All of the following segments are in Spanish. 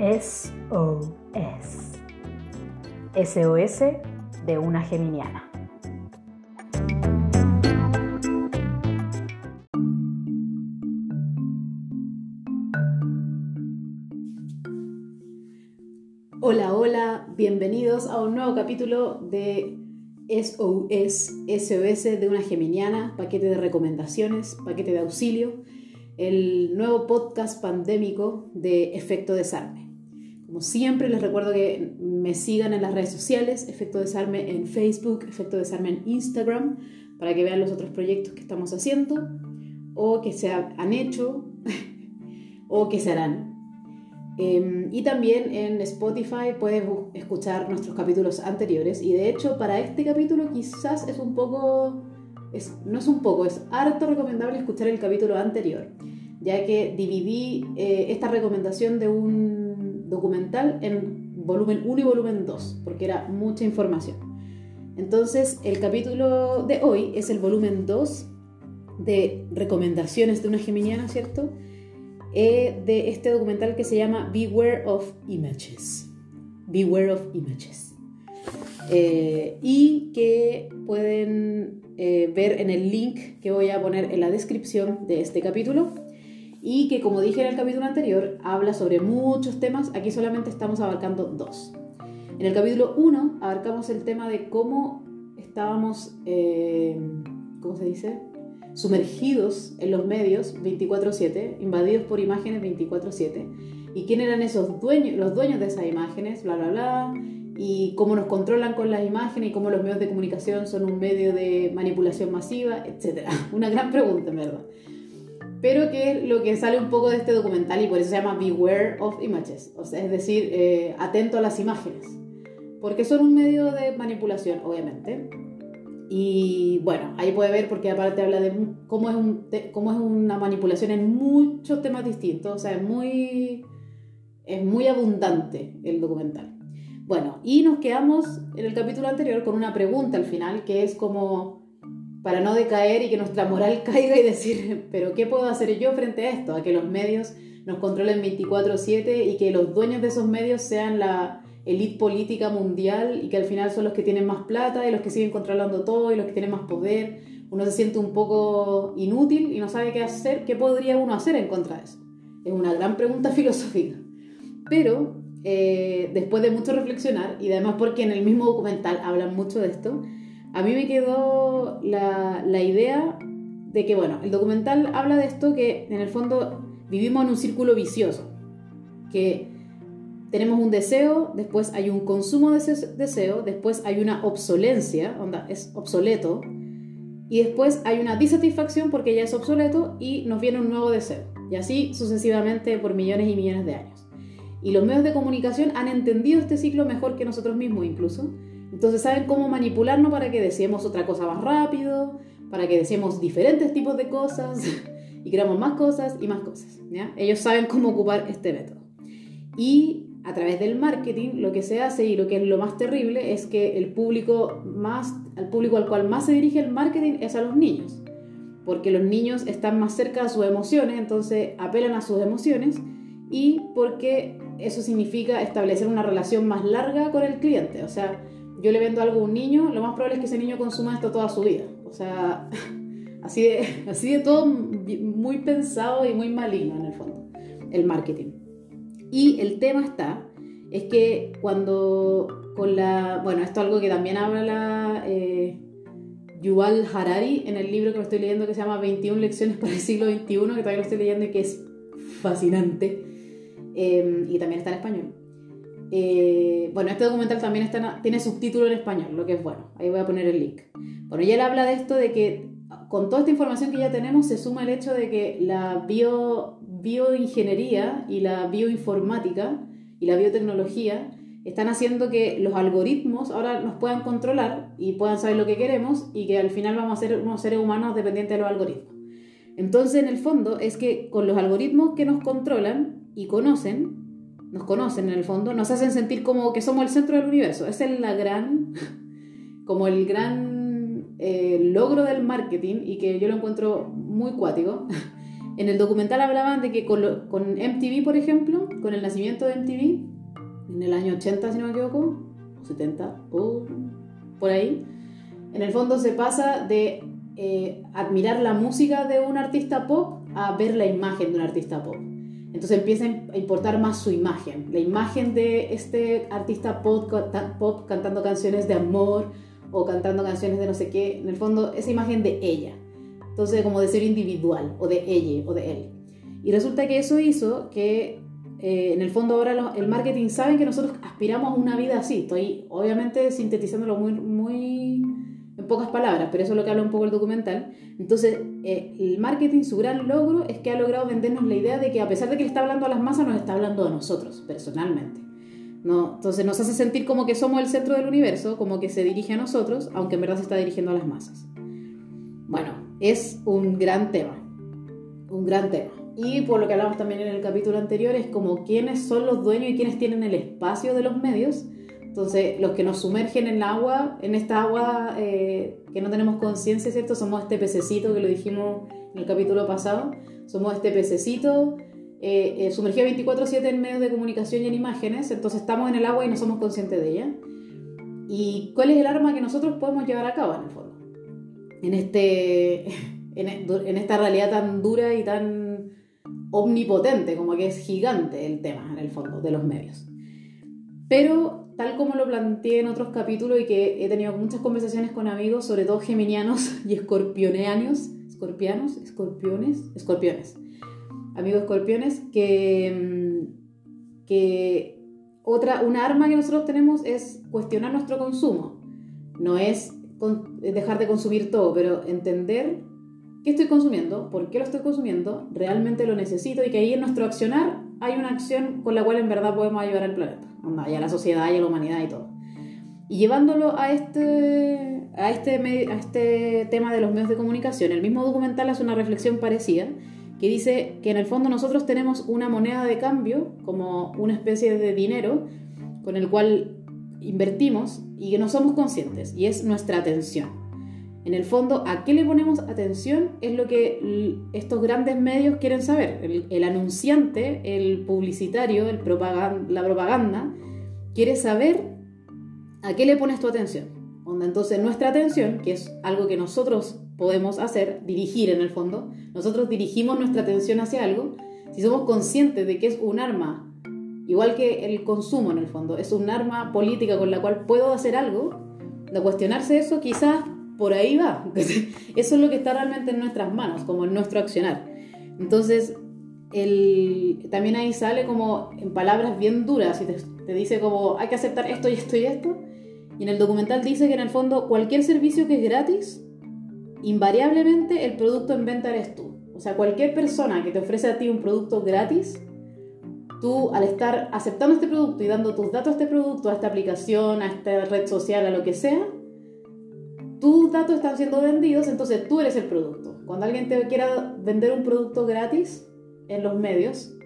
SOS. SOS de una geminiana. Hola, hola, bienvenidos a un nuevo capítulo de SOS, SOS de una geminiana, paquete de recomendaciones, paquete de auxilio, el nuevo podcast pandémico de Efecto Desarme. Como siempre, les recuerdo que me sigan en las redes sociales, Efecto Desarme en Facebook, Efecto Desarme en Instagram, para que vean los otros proyectos que estamos haciendo o que se han hecho o que se harán. Em, y también en Spotify puedes escuchar nuestros capítulos anteriores. Y de hecho, para este capítulo quizás es un poco, es, no es un poco, es harto recomendable escuchar el capítulo anterior, ya que dividí eh, esta recomendación de un documental en volumen 1 y volumen 2, porque era mucha información. Entonces, el capítulo de hoy es el volumen 2 de recomendaciones de una geminiana, ¿cierto? Eh, de este documental que se llama Beware of Images. Beware of Images. Eh, y que pueden eh, ver en el link que voy a poner en la descripción de este capítulo. Y que, como dije en el capítulo anterior, habla sobre muchos temas. Aquí solamente estamos abarcando dos. En el capítulo 1 abarcamos el tema de cómo estábamos, ¿cómo se dice? sumergidos en los medios 24/7, invadidos por imágenes 24/7, y quién eran esos dueños, los dueños de esas imágenes, bla, bla, bla, y cómo nos controlan con las imágenes y cómo los medios de comunicación son un medio de manipulación masiva, etc. Una gran pregunta, en verdad. Pero que es lo que sale un poco de este documental y por eso se llama Beware of Images, o sea, es decir, eh, atento a las imágenes, porque son un medio de manipulación, obviamente. Y bueno, ahí puede ver porque aparte habla de cómo es, cómo es una manipulación en muchos temas distintos, o sea, es muy, es muy abundante el documental. Bueno, y nos quedamos en el capítulo anterior con una pregunta al final, que es como para no decaer y que nuestra moral caiga y decir, pero ¿qué puedo hacer yo frente a esto? A que los medios nos controlen 24/7 y que los dueños de esos medios sean la, elite política mundial y que al final son los que tienen más plata y los que siguen controlando todo y los que tienen más poder. Uno se siente un poco inútil y no sabe qué hacer, qué podría uno hacer en contra de eso. Es una gran pregunta filosófica. Pero eh, después de mucho reflexionar, y además porque en el mismo documental hablan mucho de esto, a mí me quedó la, idea de que, bueno, el documental habla de esto que en el fondo vivimos en un círculo vicioso, que tenemos un deseo, después hay un consumo de ese deseo, después hay una obsolencia, onda, es obsoleto, y después hay una disatisfacción porque ya es obsoleto y nos viene un nuevo deseo. Y así sucesivamente por millones y millones de años. Y los medios de comunicación han entendido este ciclo mejor que nosotros mismos incluso. Entonces saben cómo manipularnos para que deseemos otra cosa más rápido, para que deseemos diferentes tipos de cosas y creamos más cosas y más cosas. ¿ya? Ellos saben cómo ocupar este método. Y a través del marketing lo que se hace y lo que es lo más terrible es que el público más al público al cual más se dirige el marketing es a los niños porque los niños están más cerca de sus emociones entonces apelan a sus emociones y porque eso significa establecer una relación más larga con el cliente o sea yo le vendo algo a un niño lo más probable es que ese niño consuma esto toda su vida o sea así de así de todo muy pensado y muy maligno en el fondo el marketing y el tema está, es que cuando con la, bueno, esto es algo que también habla la, eh, Yuval Harari en el libro que me estoy leyendo que se llama 21 lecciones para el siglo XXI, que todavía lo estoy leyendo y que es fascinante, eh, y también está en español. Eh, bueno, este documental también tiene subtítulo en español, lo que es bueno. Ahí voy a poner el link. Bueno, y él habla de esto de que con toda esta información que ya tenemos se suma el hecho de que la bio, bioingeniería y la bioinformática y la biotecnología están haciendo que los algoritmos ahora nos puedan controlar y puedan saber lo que queremos y que al final vamos a ser unos seres humanos dependientes de los algoritmos. Entonces, en el fondo, es que con los algoritmos que nos controlan y conocen, nos conocen en el fondo, nos hacen sentir como que somos el centro del universo. Esa es la gran, como el gran eh, logro del marketing y que yo lo encuentro muy cuático En el documental hablaban de que con, MTV, por ejemplo, con el nacimiento de MTV, en el año 80, si no me equivoco, o 70, o por ahí, en el fondo se pasa de eh, admirar la música de un artista pop a ver la imagen de un artista pop. Entonces empieza a importar más su imagen, la imagen de este artista pop, pop cantando canciones de amor o cantando canciones de no sé qué, en el fondo esa imagen de ella. Entonces como de ser individual o de ella o de él. Y resulta que eso hizo que eh, en el fondo ahora el marketing sabe que nosotros aspiramos a una vida así. Estoy obviamente sintetizándolo muy, muy pocas palabras, pero eso es lo que habla un poco el documental. Entonces, eh, el marketing, su gran logro es que ha logrado vendernos la idea de que a pesar de que le está hablando a las masas, nos está hablando a nosotros, personalmente. ¿no? Entonces nos hace sentir como que somos el centro del universo, como que se dirige a nosotros, aunque en verdad se está dirigiendo a las masas. Bueno, es un gran tema, un gran tema. Y por lo que hablamos también en el capítulo anterior, es como quiénes son los dueños y quiénes tienen el espacio de los medios entonces, los que nos sumergen en el agua, en esta agua eh, que no tenemos conciencia, ¿cierto? Somos este pececito que lo dijimos en el capítulo pasado. Somos este pececito eh, eh sumergido 24/7 en medios de comunicación y en imágenes. Entonces, estamos en el agua y no somos conscientes de ella. ¿Y cuál es el arma que nosotros podemos llevar a cabo en el fondo? En, este, en, en esta realidad tan dura y tan omnipotente, como que es gigante el tema en el fondo de los medios. Pero tal como lo planteé en otros capítulos y que he tenido muchas conversaciones con amigos, sobre todo geminianos y escorpioneanos, escorpianos, escorpiones, escorpiones, amigos escorpiones, que, mm, que otra, una arma que nosotros tenemos es cuestionar nuestro consumo. No es dejar de consumir todo, pero entender qué estoy consumiendo, por qué lo estoy consumiendo, realmente lo necesito y que ahí en nuestro accionar hay una acción con la cual en verdad podemos ayudar al planeta y a la sociedad y la humanidad y todo. Y llevándolo a este, a, este, a este tema de los medios de comunicación, el mismo documental hace una reflexión parecida que dice que en el fondo nosotros tenemos una moneda de cambio, como una especie de dinero, con el cual invertimos y que no somos conscientes, y es nuestra atención. En el fondo, ¿a qué le ponemos atención? Es lo que estos grandes medios quieren saber. El, anunciante, el publicitario, la propaganda, quiere saber a qué le pones tu atención. Entonces, nuestra atención, que es algo que nosotros podemos hacer, dirigir en el fondo, nosotros dirigimos nuestra atención hacia algo, si somos conscientes de que es un arma, igual que el consumo en el fondo, es un arma política con la cual puedo hacer algo, de cuestionarse eso, quizás por ahí va. Eso es lo que está realmente en nuestras manos, como en nuestro accionar. Entonces, el, también ahí sale como en palabras bien duras y te, dice como hay que aceptar esto y esto y esto. Y en el documental dice que en el fondo cualquier servicio que es gratis, invariablemente el producto en venta eres tú. O sea, cualquier persona que te ofrece a ti un producto gratis, tú al estar aceptando este producto y dando tus datos a este producto, a esta aplicación, a esta red social, a lo que sea, tus datos están siendo vendidos, entonces tú eres el producto. Cuando alguien te quiera vender un producto gratis en los medios,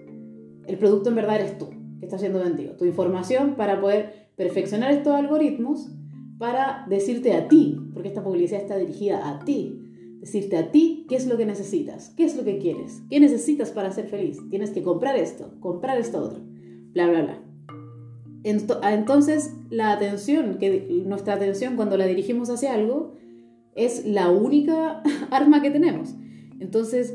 el producto en verdad eres tú que está siendo vendido. Tu información para poder perfeccionar estos algoritmos para decirte a ti, porque esta publicidad está dirigida a ti, decirte a ti qué es lo que necesitas, qué es lo que quieres, qué necesitas para ser feliz. Tienes que comprar esto, comprar esto otro, bla, bla, bla. Ah, entonces, la atención, que nuestra atención cuando la dirigimos hacia algo, es la única arma que tenemos. Entonces,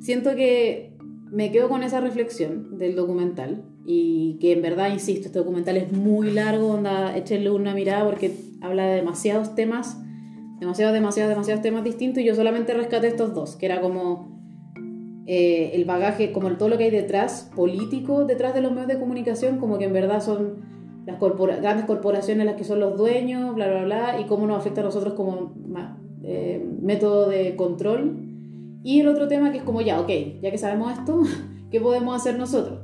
siento que me quedo con esa reflexión del documental y que en verdad, insisto, este documental es muy largo, onda, échenle una mirada porque habla de demasiados temas, demasiados, demasiados, demasiados temas distintos y yo solamente rescaté estos dos, que era como eh, el bagaje, como todo lo que hay detrás, político, detrás de los medios de comunicación, como que en verdad son las grandes corporaciones las que son los dueños, bla, bla, bla, y cómo nos afecta a nosotros como eh, método de control. Y el otro tema que es como, ya, ok, ya que sabemos esto, ¿qué podemos hacer nosotros?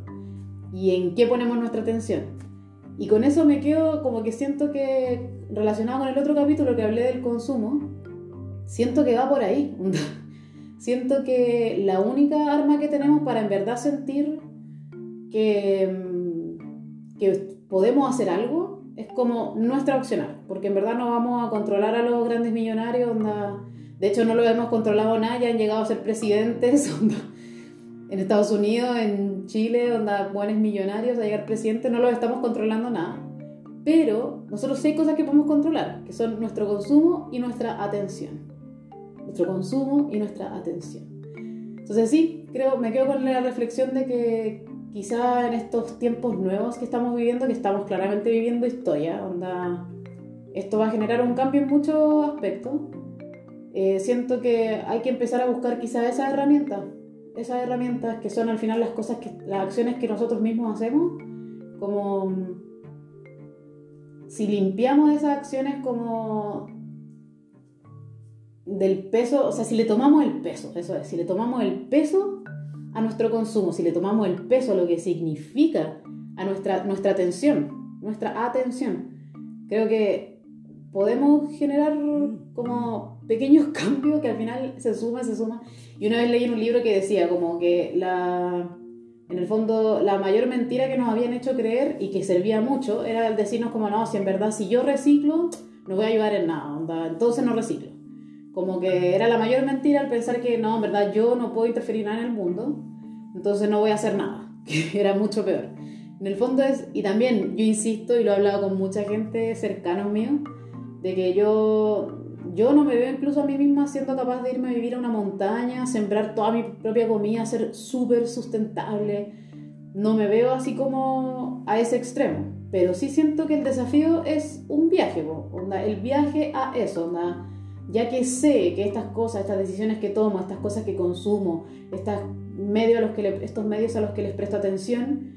¿Y en qué ponemos nuestra atención? Y con eso me quedo como que siento que, relacionado con el otro capítulo que hablé del consumo, siento que va por ahí. Siento que la única arma que tenemos para en verdad sentir que, mm, que podemos hacer algo es como nuestra opcional, porque en verdad no vamos a controlar a los grandes millonarios, de hecho no lo hemos controlado nada, ya han llegado a ser presidentes, en Estados Unidos, en Chile, donde buenos millonarios a llegar presidente, no los estamos controlando nada. Pero nosotros sí hay cosas que podemos controlar, que son nuestro consumo y nuestra atención. Nuestro consumo y nuestra atención. Entonces sí, creo, me quedo con la reflexión de que quizá en estos tiempos nuevos que estamos viviendo, que estamos claramente viviendo historia, onda, esto va a generar un cambio en muchos aspectos. Eh, siento que hay que empezar a buscar quizá esas herramientas, esas herramientas que son al final las cosas que, las acciones que nosotros mismos hacemos, como si limpiamos esas acciones como del peso, o sea, si le tomamos el peso, eso es, si le tomamos el peso a nuestro consumo, si le tomamos el peso a lo que significa a nuestra, nuestra atención, nuestra atención, creo que podemos generar como pequeños cambios que al final se suma, se suma. Y una vez leí en un libro que decía como que la, en el fondo la mayor mentira que nos habían hecho creer y que servía mucho era el decirnos como no, si en verdad si yo reciclo no voy a ayudar en nada, entonces no reciclo. Como que era la mayor mentira al pensar que no, en verdad yo no puedo interferir nada en el mundo, entonces no voy a hacer nada, que era mucho peor. En el fondo es, y también yo insisto y lo he hablado con mucha gente cercana mío, de que yo, yo no me veo incluso a mí misma siendo capaz de irme a vivir a una montaña, sembrar toda mi propia comida, ser súper sustentable. No me veo así como a ese extremo, pero sí siento que el desafío es un viaje, onda, el viaje a eso, onda, ya que sé que estas cosas, estas decisiones que tomo, estas cosas que consumo, estos medios a los que, les presto atención,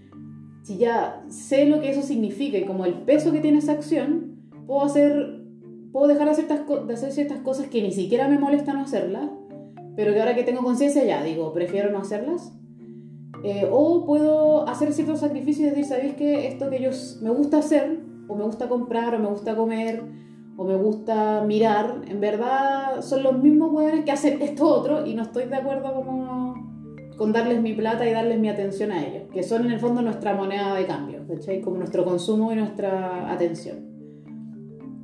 si ya sé lo que eso significa y como el peso que tiene esa acción, puedo hacer puedo dejar de hacer, de hacer ciertas cosas que ni siquiera me molestan hacerlas, pero que ahora que tengo conciencia ya digo, prefiero no hacerlas. Eh, o puedo hacer ciertos sacrificios y decir, ¿sabéis que esto que yo me gusta hacer, o me gusta comprar, o me gusta comer, o me gusta mirar, en verdad son los mismos hueones que hacen esto otro y no estoy de acuerdo como con darles mi plata y darles mi atención a ellos, que son en el fondo nuestra moneda de cambio, ¿cachai? Como nuestro consumo y nuestra atención.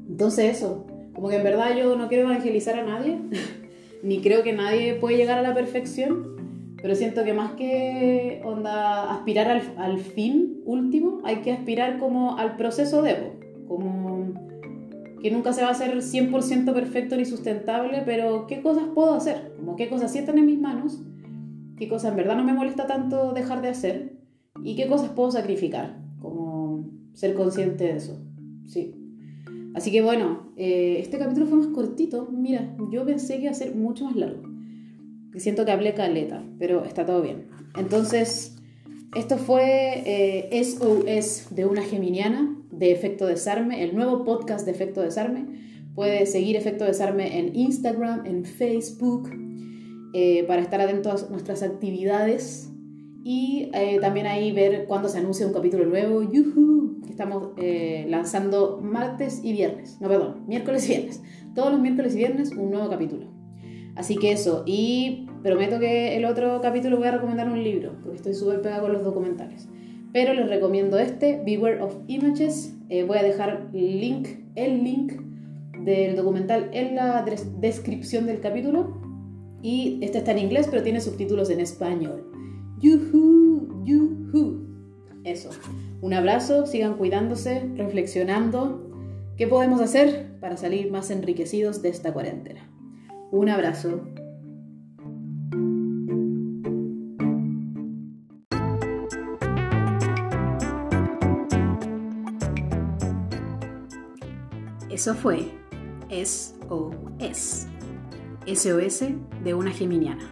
Entonces eso, como que en verdad yo no quiero evangelizar a nadie, ni creo que nadie puede llegar a la perfección, pero siento que más que onda aspirar al, al fin último, hay que aspirar como al proceso de, como que nunca se va a hacer 100% perfecto ni sustentable, pero qué cosas puedo hacer, como qué cosas sí están en mis manos, qué cosas en verdad no me molesta tanto dejar de hacer y qué cosas puedo sacrificar, como ser consciente de eso, sí. Así que bueno, eh, este capítulo fue más cortito. Mira, yo pensé que iba a ser mucho más largo. Que siento que hablé caleta, pero está todo bien. Entonces, esto fue SOS eh, de una geminiana de Efecto Desarme, el nuevo podcast de Efecto Desarme. Puedes seguir Efecto Desarme en Instagram, en Facebook, eh, para estar atentos a nuestras actividades y también ahí ver cuando se anuncia un capítulo nuevo. ¡Yuhu! estamos eh, lanzando martes y viernes, no, perdón, miércoles y viernes. Todos los miércoles y viernes un nuevo capítulo. Así que eso, y prometo que el otro capítulo voy a recomendar un libro, porque estoy súper pegada con los documentales. Pero les recomiendo este, Beware of Images. Eh, voy a dejar link, el link del documental en la descripción del capítulo. Y este está en inglés, pero tiene subtítulos en español. Yuhu, yuhu. Eso. Un abrazo, sigan cuidándose, reflexionando qué podemos hacer para salir más enriquecidos de esta cuarentena. Un abrazo. Eso fue SOS. SOS de una geminiana.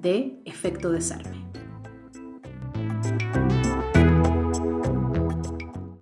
De efecto desarme.